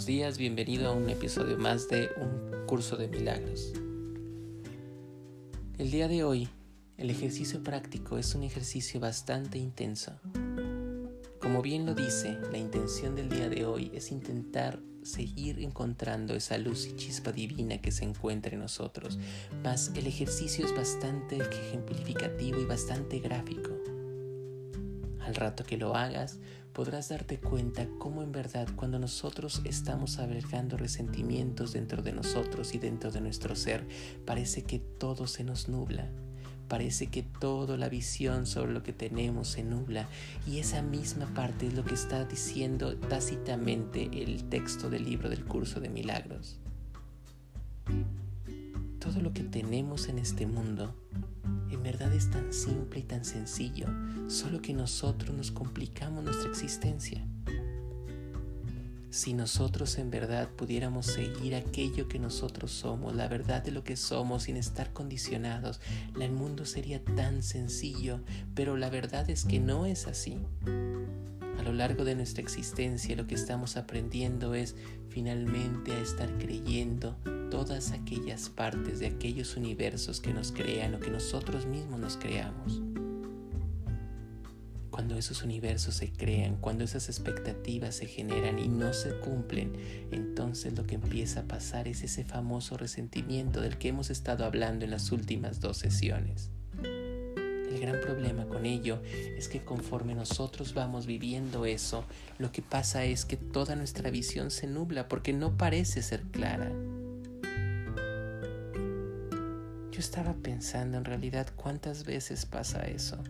Buenos días, bienvenido a un episodio más de Un Curso de Milagros. El día de hoy, el ejercicio práctico es un ejercicio bastante intenso. Como bien lo dice, la intención del día de hoy es intentar seguir encontrando esa luz y chispa divina que se encuentra en nosotros, mas el ejercicio es bastante ejemplificativo y bastante gráfico. Al rato que lo hagas, podrás darte cuenta cómo en verdad cuando nosotros estamos albergando resentimientos dentro de nosotros y dentro de nuestro ser, parece que todo se nos nubla. Parece que toda la visión sobre lo que tenemos se nubla y esa misma parte es lo que está diciendo tácitamente el texto del libro del curso de milagros. Todo lo que tenemos en este mundo en verdad es tan simple y tan sencillo, solo que nosotros nos complicamos nuestra existencia. Si nosotros en verdad pudiéramos seguir aquello que nosotros somos, la verdad de lo que somos sin estar condicionados, el mundo sería tan sencillo, pero la verdad es que no es así. A lo largo de nuestra existencia lo que estamos aprendiendo es finalmente a estar creyendo todas aquellas partes de aquellos universos que nos crean o que nosotros mismos nos creamos. Cuando esos universos se crean, cuando esas expectativas se generan y no se cumplen, entonces lo que empieza a pasar es ese famoso resentimiento del que hemos estado hablando en las últimas dos sesiones. El gran problema con ello es que conforme nosotros vamos viviendo eso, lo que pasa es que toda nuestra visión se nubla porque no parece ser clara. Yo estaba pensando en realidad cuántas veces pasa eso.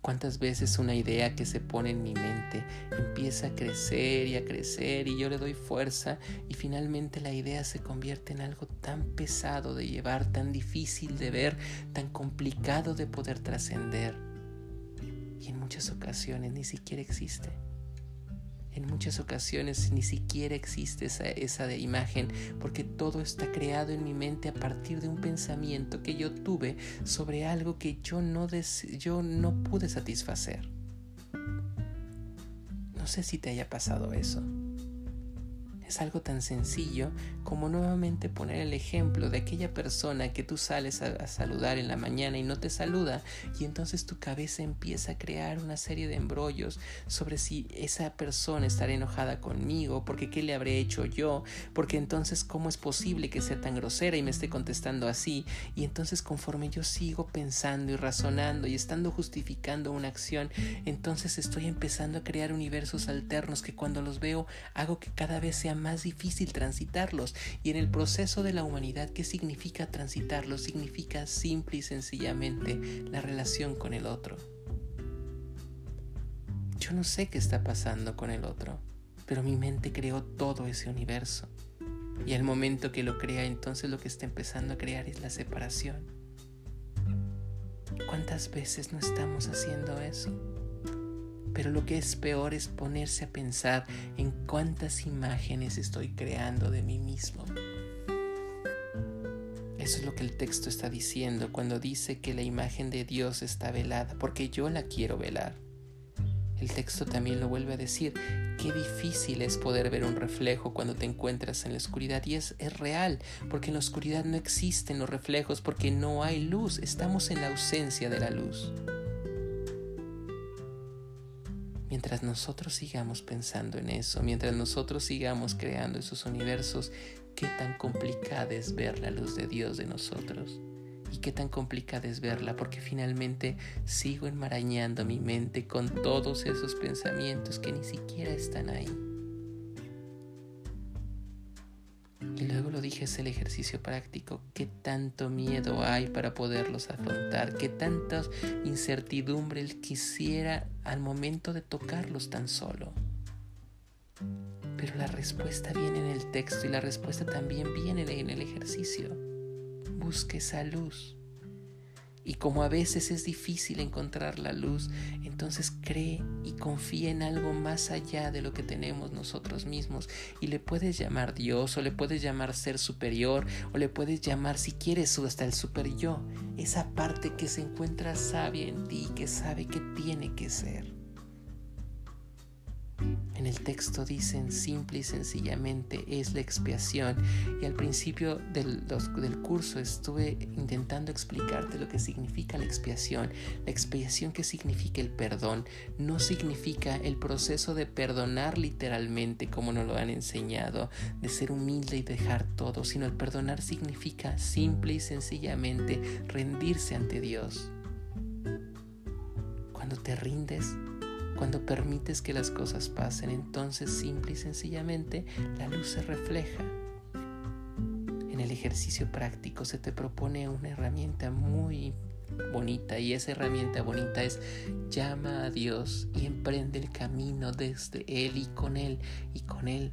Cuántas veces una idea que se pone en mi mente empieza a crecer y a crecer y yo le doy fuerza y finalmente la idea se convierte en algo tan pesado de llevar, tan difícil de ver, tan complicado de poder trascender. Y en muchas ocasiones ni siquiera existe. En muchas ocasiones ni siquiera existe esa, esa de imagen porque todo está creado en mi mente a partir de un pensamiento que yo tuve sobre algo que yo no, yo no pude satisfacer. No sé si te haya pasado eso. Es algo tan sencillo como nuevamente poner el ejemplo de aquella persona que tú sales a, saludar en la mañana y no te saluda y entonces tu cabeza empieza a crear una serie de embrollos sobre si esa persona estará enojada conmigo, porque qué le habré hecho yo, porque entonces cómo es posible que sea tan grosera y me esté contestando así y entonces conforme yo sigo pensando y razonando y estando justificando una acción, entonces estoy empezando a crear universos alternos que cuando los veo hago que cada vez sean más difícil transitarlos. Y en el proceso de la humanidad, ¿qué significa transitarlos? Significa simple y sencillamente la relación con el otro. Yo no sé qué está pasando con el otro, pero mi mente creó todo ese universo. Y al momento que lo crea, entonces lo que está empezando a crear es la separación. ¿Cuántas veces no estamos haciendo eso? Pero lo que es peor es ponerse a pensar en cuántas imágenes estoy creando de mí mismo. Eso es lo que el texto está diciendo cuando dice que la imagen de Dios está velada, porque yo la quiero velar. El texto también lo vuelve a decir, qué difícil es poder ver un reflejo cuando te encuentras en la oscuridad. Y es, es real, porque en la oscuridad no existen los reflejos, porque no hay luz, estamos en la ausencia de la luz. Mientras nosotros sigamos pensando en eso, mientras nosotros sigamos creando esos universos, qué tan complicada es ver la luz de Dios de nosotros. Y qué tan complicada es verla, porque finalmente sigo enmarañando mi mente con todos esos pensamientos que ni siquiera están ahí. Y luego lo dije, es el ejercicio práctico. ¿Qué tanto miedo hay para poderlos afrontar? ¿Qué tantas incertidumbre quisiera al momento de tocarlos tan solo? Pero la respuesta viene en el texto y la respuesta también viene en el ejercicio. Busque esa luz. Y como a veces es difícil encontrar la luz, entonces cree y confía en algo más allá de lo que tenemos nosotros mismos. Y le puedes llamar Dios, o le puedes llamar ser superior, o le puedes llamar, si quieres, hasta el super yo. Esa parte que se encuentra sabia en ti, que sabe que tiene que ser. En el texto dicen simple y sencillamente es la expiación y al principio del, del, curso estuve intentando explicarte lo que significa la expiación. La expiación que significa el perdón no significa el proceso de perdonar literalmente como nos lo han enseñado, de ser humilde y dejar todo, sino el perdonar significa simple y sencillamente rendirse ante Dios. Cuando te rindes, cuando permites que las cosas pasen, entonces simple y sencillamente la luz se refleja. En el ejercicio práctico se te propone una herramienta muy bonita y esa herramienta bonita es llama a Dios y emprende el camino desde Él y con Él y con Él.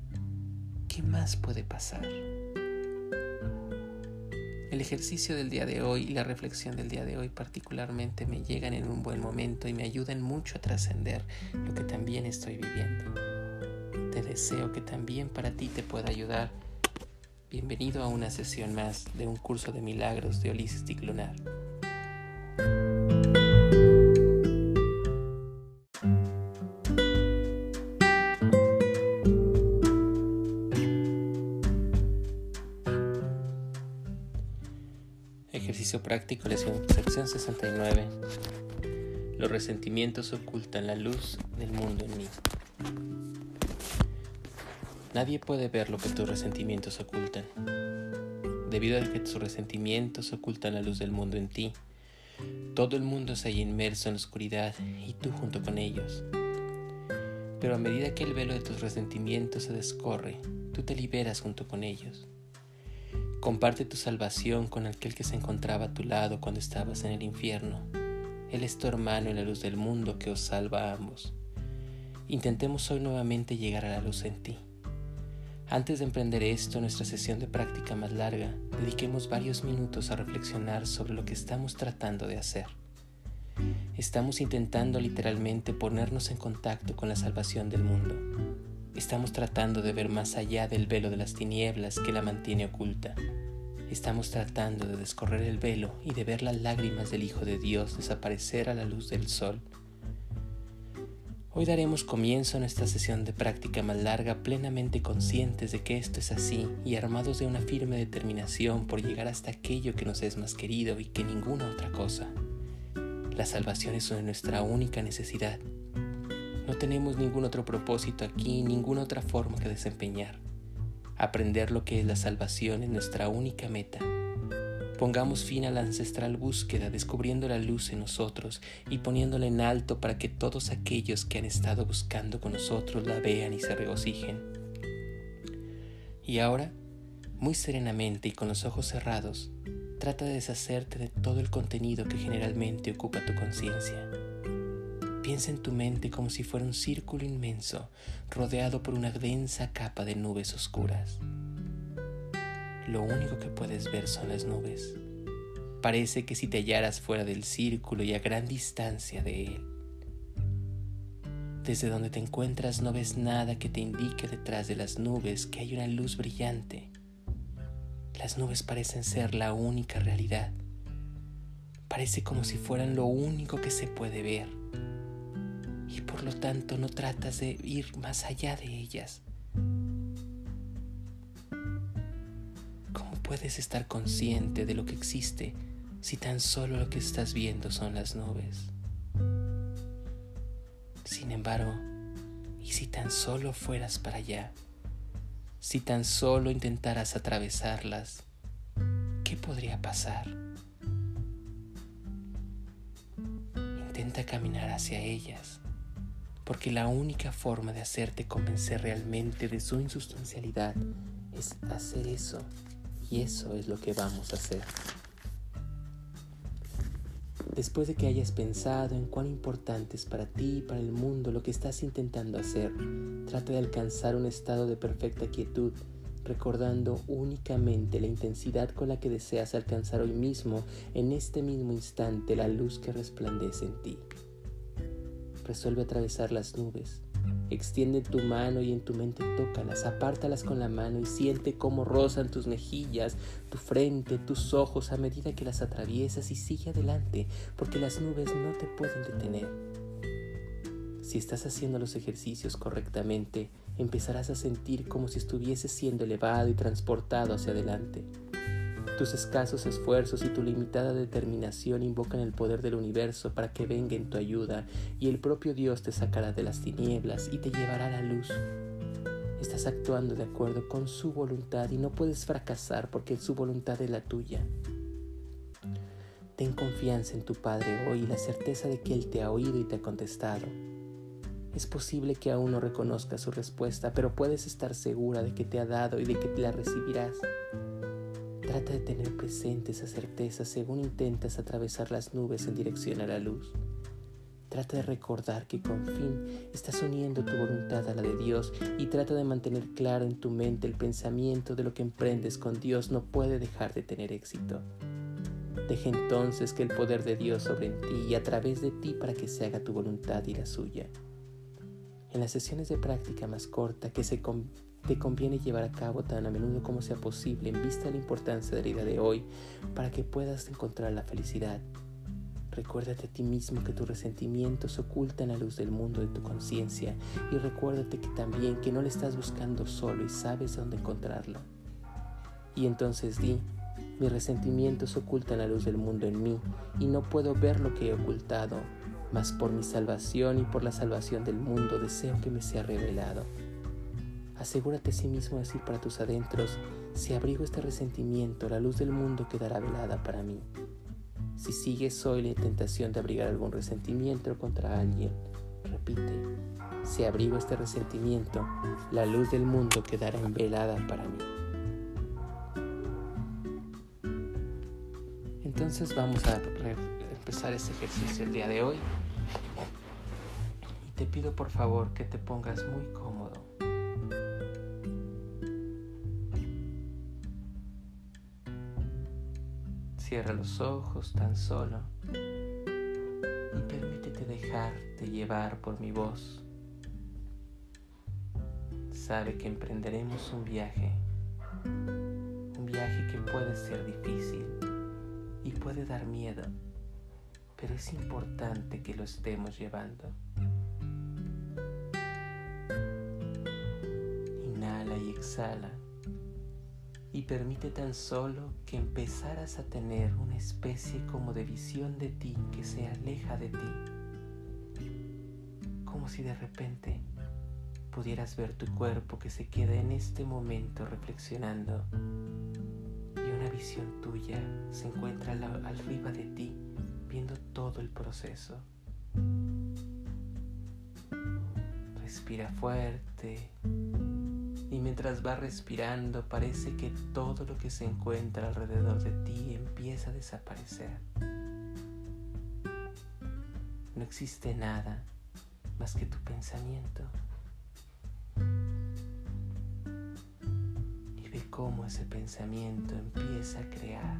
¿Qué más puede pasar? El ejercicio del día de hoy y la reflexión del día de hoy particularmente me llegan en un buen momento y me ayudan mucho a trascender lo que también estoy viviendo. Te deseo que también para ti te pueda ayudar. Bienvenido a una sesión más de un curso de milagros de Holistic Lunar. Práctico, lección, sección 69. Los resentimientos ocultan la luz del mundo en mí. Nadie puede ver lo que tus resentimientos ocultan. Debido a que tus resentimientos ocultan la luz del mundo en ti, todo el mundo se halla inmerso en la oscuridad y tú junto con ellos. Pero a medida que el velo de tus resentimientos se descorre, tú te liberas junto con ellos. Comparte tu salvación con aquel que se encontraba a tu lado cuando estabas en el infierno. Él es tu hermano en la luz del mundo que os salva a ambos. Intentemos hoy nuevamente llegar a la luz en ti. Antes de emprender esto, nuestra sesión de práctica más larga, dediquemos varios minutos a reflexionar sobre lo que estamos tratando de hacer. Estamos intentando literalmente ponernos en contacto con la salvación del mundo Estamos tratando de ver más allá del velo de las tinieblas que la mantiene oculta. Estamos tratando de descorrer el velo y de ver las lágrimas del Hijo de Dios desaparecer a la luz del sol. Hoy daremos comienzo a nuestra sesión de práctica más larga plenamente conscientes de que esto es así y armados de una firme determinación por llegar hasta aquello que nos es más querido y que ninguna otra cosa. La salvación es nuestra única necesidad no tenemos ningún otro propósito aquí, ninguna otra forma que desempeñar. Aprender lo que es la salvación es nuestra única meta. Pongamos fin a la ancestral búsqueda, descubriendo la luz en nosotros y poniéndola en alto para que todos aquellos que han estado buscando con nosotros la vean y se regocijen. Y ahora, muy serenamente y con los ojos cerrados, trata de deshacerte de todo el contenido que generalmente ocupa tu conciencia. Piensa en tu mente como si fuera un círculo inmenso rodeado por una densa capa de nubes oscuras. Lo único que puedes ver son las nubes. Parece que si te hallaras fuera del círculo y a gran distancia de él. Desde donde te encuentras no ves nada que te indique detrás de las nubes que hay una luz brillante. Las nubes parecen ser la única realidad. Parece como si fueran lo único que se puede ver por lo tanto no tratas de ir más allá de ellas. ¿Cómo puedes estar consciente de lo que existe si tan solo lo que estás viendo son las nubes? Sin embargo, ¿y si tan solo fueras para allá? Si tan solo intentaras atravesarlas, ¿qué podría pasar? Intenta caminar hacia ellas porque la única forma de hacerte convencer realmente de su insustancialidad es hacer eso, y eso es lo que vamos a hacer. Después de que hayas pensado en cuán importante es para ti y para el mundo lo que estás intentando hacer, trata de alcanzar un estado de perfecta quietud, recordando únicamente la intensidad con la que deseas alcanzar hoy mismo, en este mismo instante, la luz que resplandece en ti resuelve atravesar las nubes. Extiende tu mano y en tu mente tócalas, apártalas con la mano y siente cómo rozan tus mejillas, tu frente, tus ojos a medida que las atraviesas y sigue adelante, porque las nubes no te pueden detener. Si estás haciendo los ejercicios correctamente, empezarás a sentir como si estuvieses siendo elevado y transportado hacia adelante. Tus escasos esfuerzos y tu limitada determinación invocan el poder del universo para que venga en tu ayuda y el propio Dios te sacará de las tinieblas y te llevará a la luz. Estás actuando de acuerdo con su voluntad y no puedes fracasar porque su voluntad es la tuya. Ten confianza en tu Padre hoy y la certeza de que Él te ha oído y te ha contestado. Es posible que aún no reconozcas su respuesta, pero puedes estar segura de que te ha dado y de que la recibirás. Trata de tener presente esa certeza según intentas atravesar las nubes en dirección a la luz. Trata de recordar que con fin estás uniendo tu voluntad a la de Dios y trata de mantener claro en tu mente el pensamiento de lo que emprendes con Dios no puede dejar de tener éxito. Deja entonces que el poder de Dios sobre ti y a través de ti para que se haga tu voluntad y la suya. En las sesiones de práctica más corta que se, te conviene llevar a cabo tan a menudo como sea posible en vista de la importancia de la vida de hoy para que puedas encontrar la felicidad. Recuérdate a ti mismo que tus resentimientos ocultan la luz del mundo de tu conciencia y recuérdate que también que no le estás buscando solo y sabes dónde encontrarlo. Y entonces di, mis resentimientos ocultan la luz del mundo en mí y no puedo ver lo que he ocultado, mas por mi salvación y por la salvación del mundo deseo que me sea revelado. Asegúrate a sí mismo decir para tus adentros, si abrigo este resentimiento, la luz del mundo quedará velada para mí. Si sigues hoy la tentación de abrigar algún resentimiento contra alguien, repite, si abrigo este resentimiento, la luz del mundo quedará velada para mí. Entonces vamos a empezar este ejercicio el día de hoy. Te pido por favor que te pongas muy. Cierra los ojos tan solo y permítete dejarte llevar por mi voz. Sabe que emprenderemos un viaje, un viaje que puede ser difícil y puede dar miedo, pero es importante que lo estemos llevando. Inhala y exhala y permite tan solo que empezaras a tener una especie como de visión de ti que se aleja de ti. Como si de repente pudieras ver tu cuerpo que se queda en este momento reflexionando y una visión tuya se encuentra arriba de ti viendo todo el proceso. Respira fuerte y mientras va respirando parece que todo lo que se encuentra alrededor de ti empieza a desaparecer. No existe nada más que tu pensamiento. Y ve cómo ese pensamiento empieza a crear.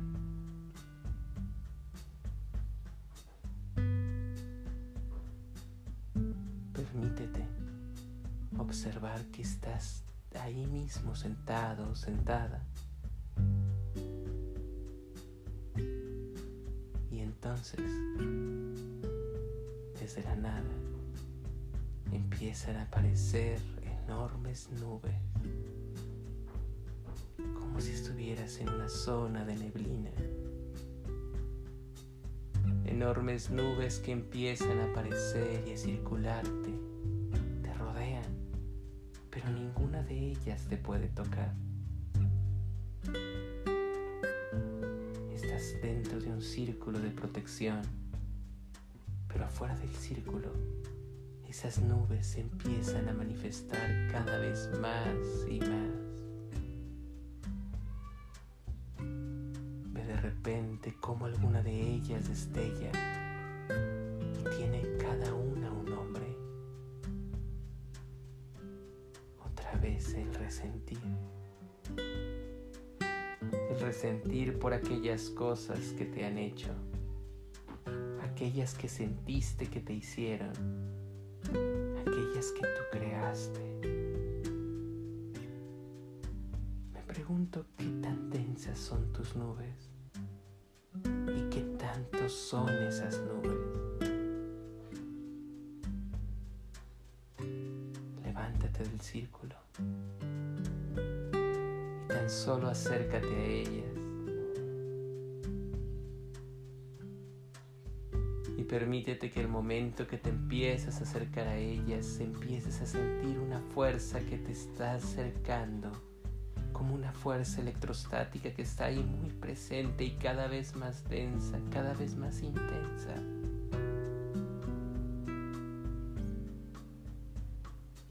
Permítete observar que estás ahí mismo sentado, sentada. Y entonces, desde la nada, empiezan a aparecer enormes nubes, como si estuvieras en una zona de neblina. Enormes nubes que empiezan a aparecer y a circularte de ellas te puede tocar. Estás dentro de un círculo de protección, pero afuera del círculo esas nubes empiezan a manifestar cada vez más y más. Ve de repente como alguna de ellas destella resentir. El resentir por aquellas cosas que te han hecho, aquellas que sentiste que te hicieron, aquellas que tú creaste. Me pregunto qué tan densas son tus nubes y qué tantos son esas nubes. salte del círculo. Solo acércate a ellas. Y permítete que el momento que te empiezas a acercar a ellas, empieces a sentir una fuerza que te está acercando como una fuerza electrostática que está ahí muy presente y cada vez más densa, cada vez más intensa.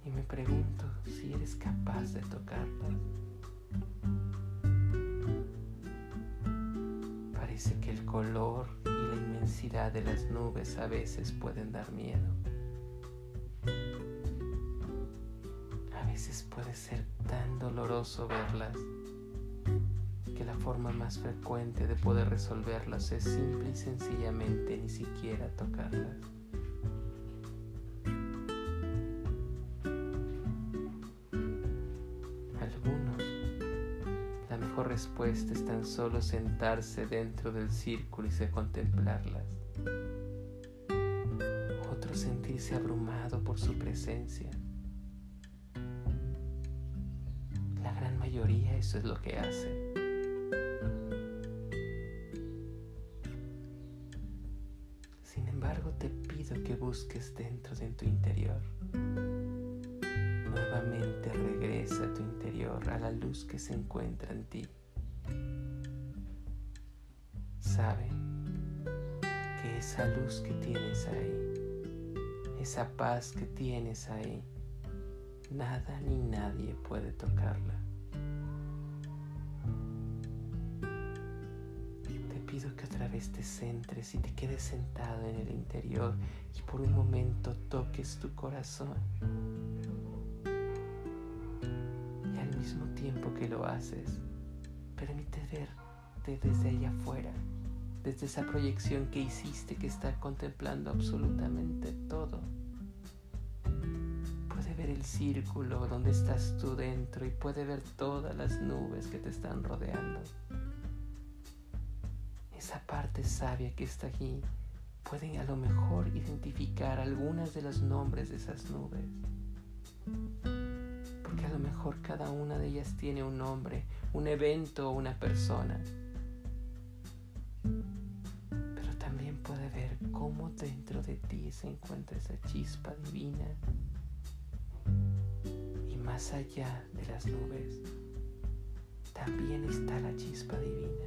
Y me pregunto si eres capaz de tocarla. Parece que el color y la inmensidad de las nubes a veces pueden dar miedo. veces puede ser tan doloroso verlas que la forma más frecuente de poder resolverlas es simple y sencillamente ni siquiera tocarlas. Respuesta es tan solo sentarse dentro del círculo y se contemplarlas. Otros sentirse abrumado por su presencia mayoría eso es lo que hace. Sin embargo, te pido que busques dentro de tu interior. Nuevamente regresa a tu interior, a la luz que se encuentra en ti. Sabe que esa luz que tienes ahí, esa paz que tienes ahí, nada ni nadie puede tocarla. que otra vez te centres y te quedes sentado en el interior y por un momento toques tu corazón. Y al mismo tiempo que lo haces, permite verte desde allá afuera, desde esa proyección que hiciste que está contemplando absolutamente todo. Puede ver el círculo donde estás tú dentro y puede ver todas las nubes que te están rodeando esa parte sabia que está aquí, pueden a lo mejor identificar algunas de los nombres de esas nubes. Porque a lo mejor cada una de ellas tiene un nombre, un evento o una persona. Dentro de ti se encuentra esa chispa divina. Y más allá de las nubes, también está la chispa divina.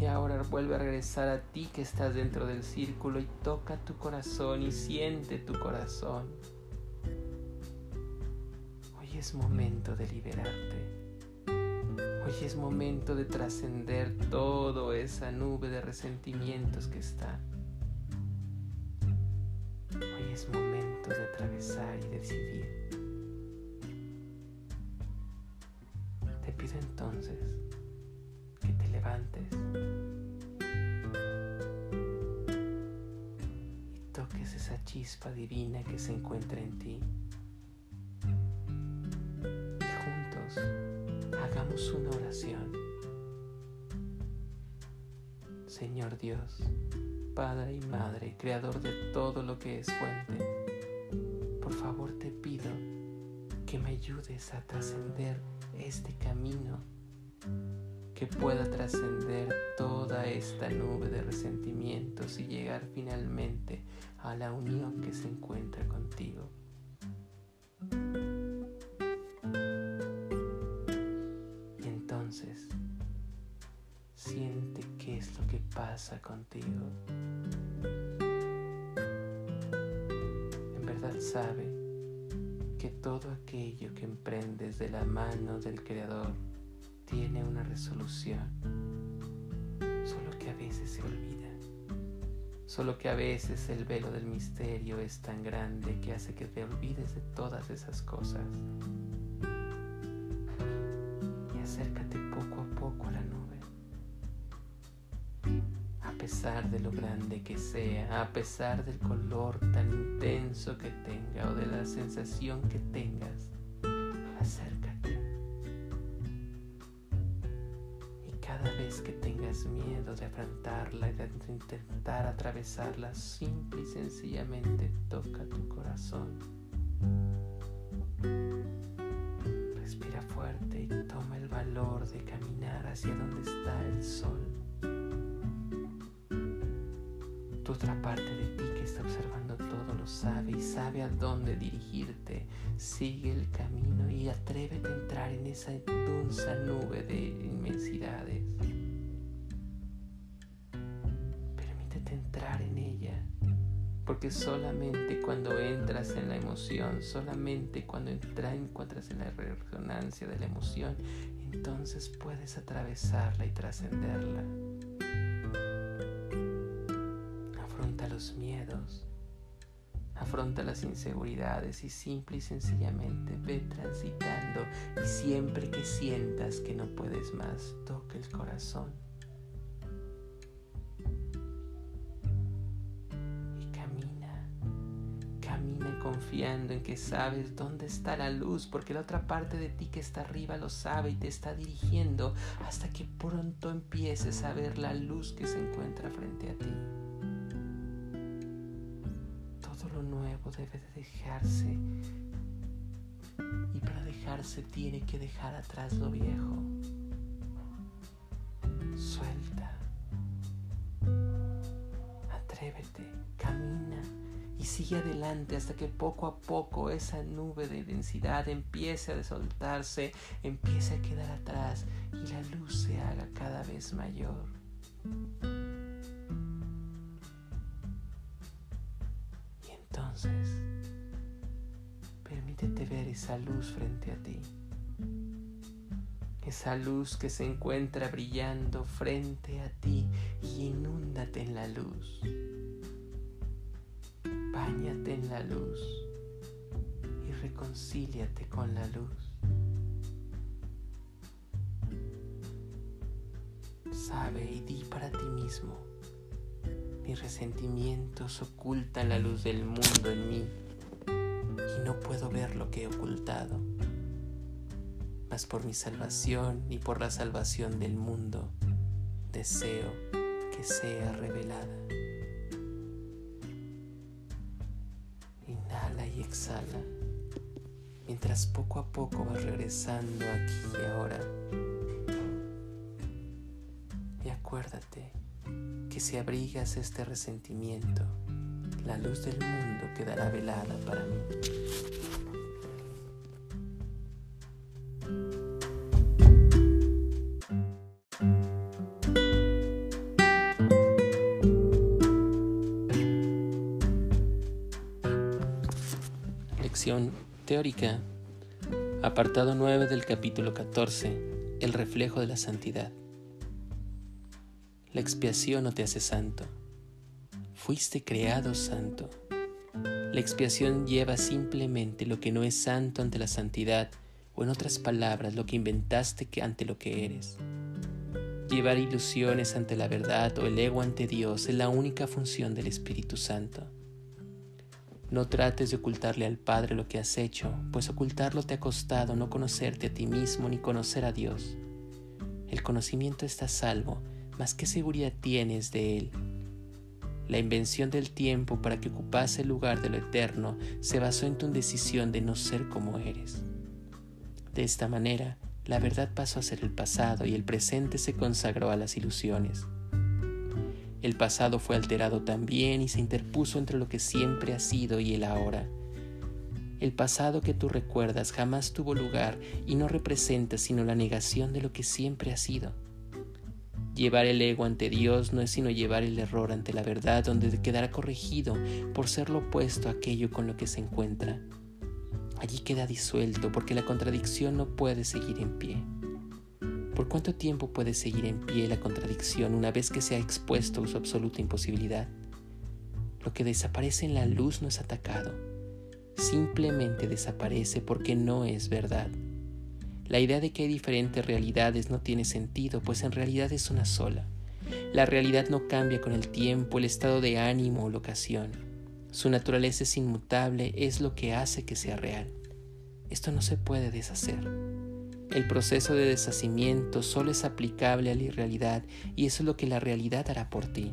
Y ahora vuelve a regresar a ti que estás dentro del círculo y toca tu corazón y siente tu corazón. Hoy es momento de liberarte. Hoy es momento de trascender toda esa nube de resentimientos que está. Hoy es momento de atravesar y decidir. Te pido entonces que te levantes y toques esa chispa divina que se encuentra en ti. Una oración. Señor Dios, Padre y Madre, Creador de todo lo que es fuente, por favor te pido que me ayudes a trascender este camino que pueda trascender toda esta nube de resentimientos y llegar finalmente a la unión que se encuentra contigo. Contigo. En verdad sabe que todo aquello que emprendes de la mano del Creador tiene una resolución, solo que a veces se olvida, solo que a veces el velo del misterio es tan grande que hace que te olvides de todas esas cosas. Pesar de lo grande que sea, a pesar del color tan intenso que tenga o de la sensación que tengas, acércate vez que tengas miedo de afrontarla y de intentar atravesarla, simple y sencillamente toca tu corazón. Respira fuerte y toma el valor de caminar hacia donde está el sol. Tu otra parte de ti que está observando todo lo sabe y sabe a dónde dirigirte. Sigue el camino y atrévete a entrar en esa dulce nube de inmensidades. Permítete entrar en ella, porque solamente cuando entras en la emoción, solamente cuando encuentras en la resonancia de la emoción, entonces puedes atravesarla y trascenderla. Los miedos, afronta las inseguridades y simple y sencillamente ve transitando y siempre que sientas que no puedes más, toca el corazón. Y camina, camina confiando en que sabes dónde está la luz, porque la otra parte de ti que está arriba lo sabe y te está dirigiendo hasta que pronto empieces a ver la luz que se encuentra frente a ti. Debe de dejarse. Y para dejarse tiene que dejar atrás lo viejo. Suelta. Atrévete, camina y sigue adelante hasta que poco a poco esa nube de densidad empiece a soltarse, empiece a quedar atrás y la luz se haga cada vez mayor. Permítete ver esa luz frente a ti. Esa luz que se encuentra brillando frente a ti y inúndate en la luz. Báñate en la luz y reconcíliate con la luz. Sabe y di para ti mismo mis resentimientos ocultan la luz del mundo en mí puedo ver lo que he ocultado. Mas por mi salvación y por la salvación del mundo, deseo que sea revelada. Inhala y exhala, mientras poco a poco vas regresando aquí y ahora. Y acuérdate que si abrigas este resentimiento, la luz del mundo quedará velada para mí. Lección teórica. Apartado 9 del capítulo 14. El reflejo de la santidad. La expiación no te hace santo. Fuiste creado santo. La expiación lleva simplemente lo que no es santo ante la santidad, o en otras palabras, lo que inventaste ante lo que eres. Llevar ilusiones ante la verdad o el ego ante Dios es la única función del Espíritu Santo. No trates de ocultarle al Padre lo que has hecho, pues ocultarlo te ha costado no conocerte a ti mismo ni conocer a Dios. El conocimiento está salvo más qué seguridad tienes de él. La invención del tiempo para que ocupase el lugar de lo eterno se basó en tu decisión de no ser como eres. De esta manera, la verdad pasó a ser el pasado y el presente se consagró a las ilusiones. El pasado fue alterado también y se interpuso entre lo que siempre ha sido y el ahora. El pasado que tú recuerdas jamás tuvo lugar y no representa sino la negación de lo que siempre ha sido. Llevar el ego ante Dios no es sino llevar el error ante la verdad, donde quedará corregido por ser lo opuesto a aquello con lo que se encuentra. Allí queda disuelto porque la contradicción no puede seguir en pie. ¿Por cuánto tiempo puede seguir en pie la contradicción una vez que se ha expuesto su absoluta imposibilidad? Lo que desaparece en la luz no es atacado, simplemente desaparece porque no es verdad. La idea de que hay diferentes realidades no tiene sentido, pues en realidad es una sola. La realidad no cambia con el tiempo, el estado de ánimo o la ocasión. Su naturaleza es inmutable, es lo que hace que sea real. Esto no se puede deshacer. El proceso de deshacimiento solo es aplicable a la irrealidad y eso es lo que la realidad hará por ti.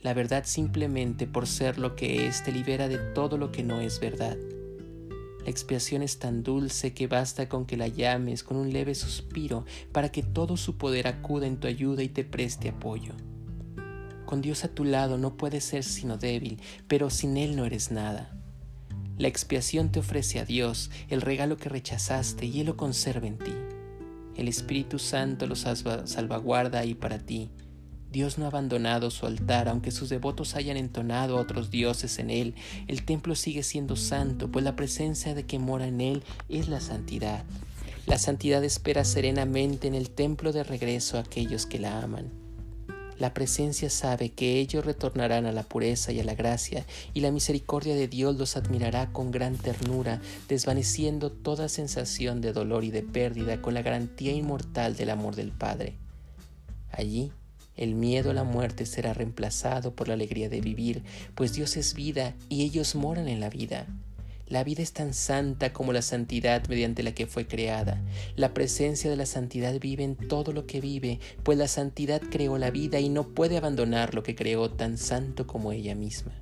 La verdad simplemente por ser lo que es te libera de todo lo que no es verdad. La expiación es tan dulce que basta con que la llames con un leve suspiro para que todo su poder acuda en tu ayuda y te preste apoyo. Con Dios a tu lado no puedes ser sino débil, pero sin Él no eres nada. La expiación te ofrece a Dios el regalo que rechazaste y Él lo conserva en ti. El Espíritu Santo lo salvaguarda ahí para ti. Dios no ha abandonado su altar, aunque sus devotos hayan entonado a otros dioses en él. El templo sigue siendo santo, pues la presencia de que mora en él es la santidad. La santidad espera serenamente en el templo de regreso a aquellos que la aman. La presencia sabe que ellos retornarán a la pureza y a la gracia, y la misericordia de Dios los admirará con gran ternura, desvaneciendo toda sensación de dolor y de pérdida con la garantía inmortal del amor del Padre. Allí, el miedo a la muerte será reemplazado por la alegría de vivir, pues Dios es vida y ellos moran en la vida. La vida es tan santa como la santidad mediante la que fue creada. La presencia de la santidad vive en todo lo que vive, pues la santidad creó la vida y no puede abandonar lo que creó tan santo como ella misma.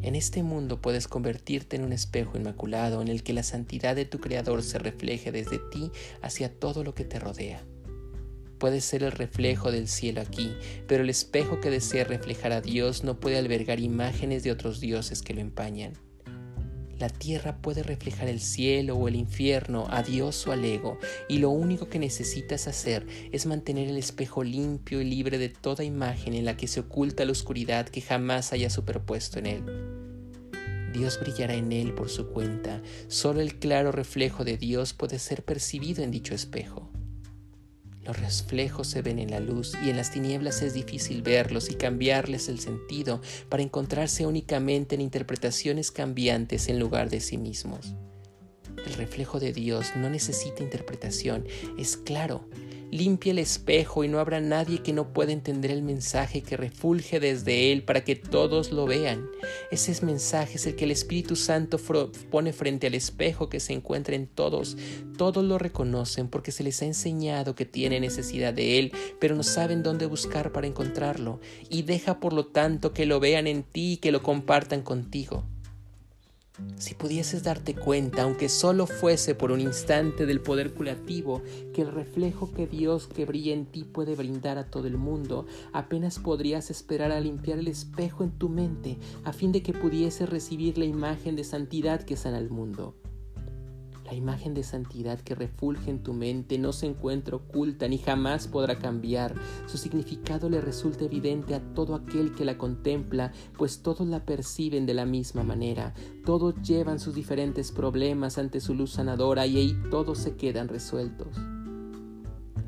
En este mundo puedes convertirte en un espejo inmaculado en el que la santidad de tu Creador se refleje desde ti hacia todo lo que te rodea. Puedes ser el reflejo del cielo aquí, pero el espejo que desea reflejar a Dios no puede albergar imágenes de otros dioses que lo empañan. La tierra puede reflejar el cielo o el infierno, a Dios o al ego, y lo único que necesitas hacer es mantener el espejo limpio y libre de toda imagen en la que se oculta la oscuridad que jamás haya superpuesto en él. Dios brillará en él por su cuenta, solo el claro reflejo de Dios puede ser percibido en dicho espejo. Los reflejos se ven en la luz y en las tinieblas es difícil verlos y cambiarles el sentido para encontrarse únicamente en interpretaciones cambiantes en lugar de sí mismos. El reflejo de Dios no necesita interpretación, es claro, Limpia el espejo y no habrá nadie que no pueda entender el mensaje que refulge desde él para que todos lo vean. Ese mensaje es el que el Espíritu Santo pone frente al espejo que se encuentra en todos. Todos lo reconocen porque se les ha enseñado que tiene necesidad de él, pero no saben dónde buscar para encontrarlo. Y deja por lo tanto que lo vean en ti y que lo compartan contigo. Si pudieses darte cuenta, aunque solo fuese por un instante, del poder curativo que el reflejo que Dios que brilla en ti puede brindar a todo el mundo, apenas podrías esperar a limpiar el espejo en tu mente a fin de que pudieses recibir la imagen de santidad que sana al mundo. La imagen de santidad que refulge en tu mente no se encuentra oculta ni jamás podrá cambiar. Su significado le resulta evidente a todo aquel que la contempla, pues todos la perciben de la misma manera. Todos llevan sus diferentes problemas ante su luz sanadora y ahí todos se quedan resueltos.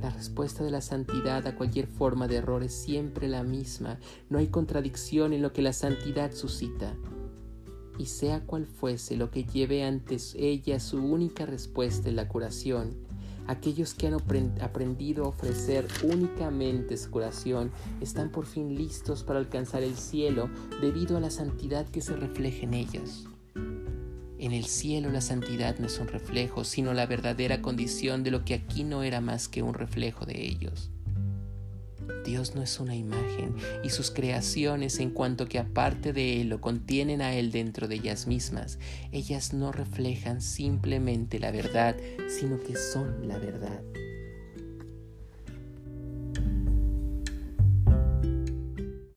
La respuesta de la santidad a cualquier forma de error es siempre la misma. No hay contradicción en lo que la santidad suscita y sea cual fuese lo que lleve ante ella su única respuesta en la curación, aquellos que han aprendido a ofrecer únicamente su curación están por fin listos para alcanzar el cielo debido a la santidad que se refleja en ellos. En el cielo la santidad no es un reflejo, sino la verdadera condición de lo que aquí no era más que un reflejo de ellos. Dios no es una imagen y sus creaciones en cuanto que aparte de Él lo contienen a Él dentro de ellas mismas, ellas no reflejan simplemente la verdad, sino que son la verdad.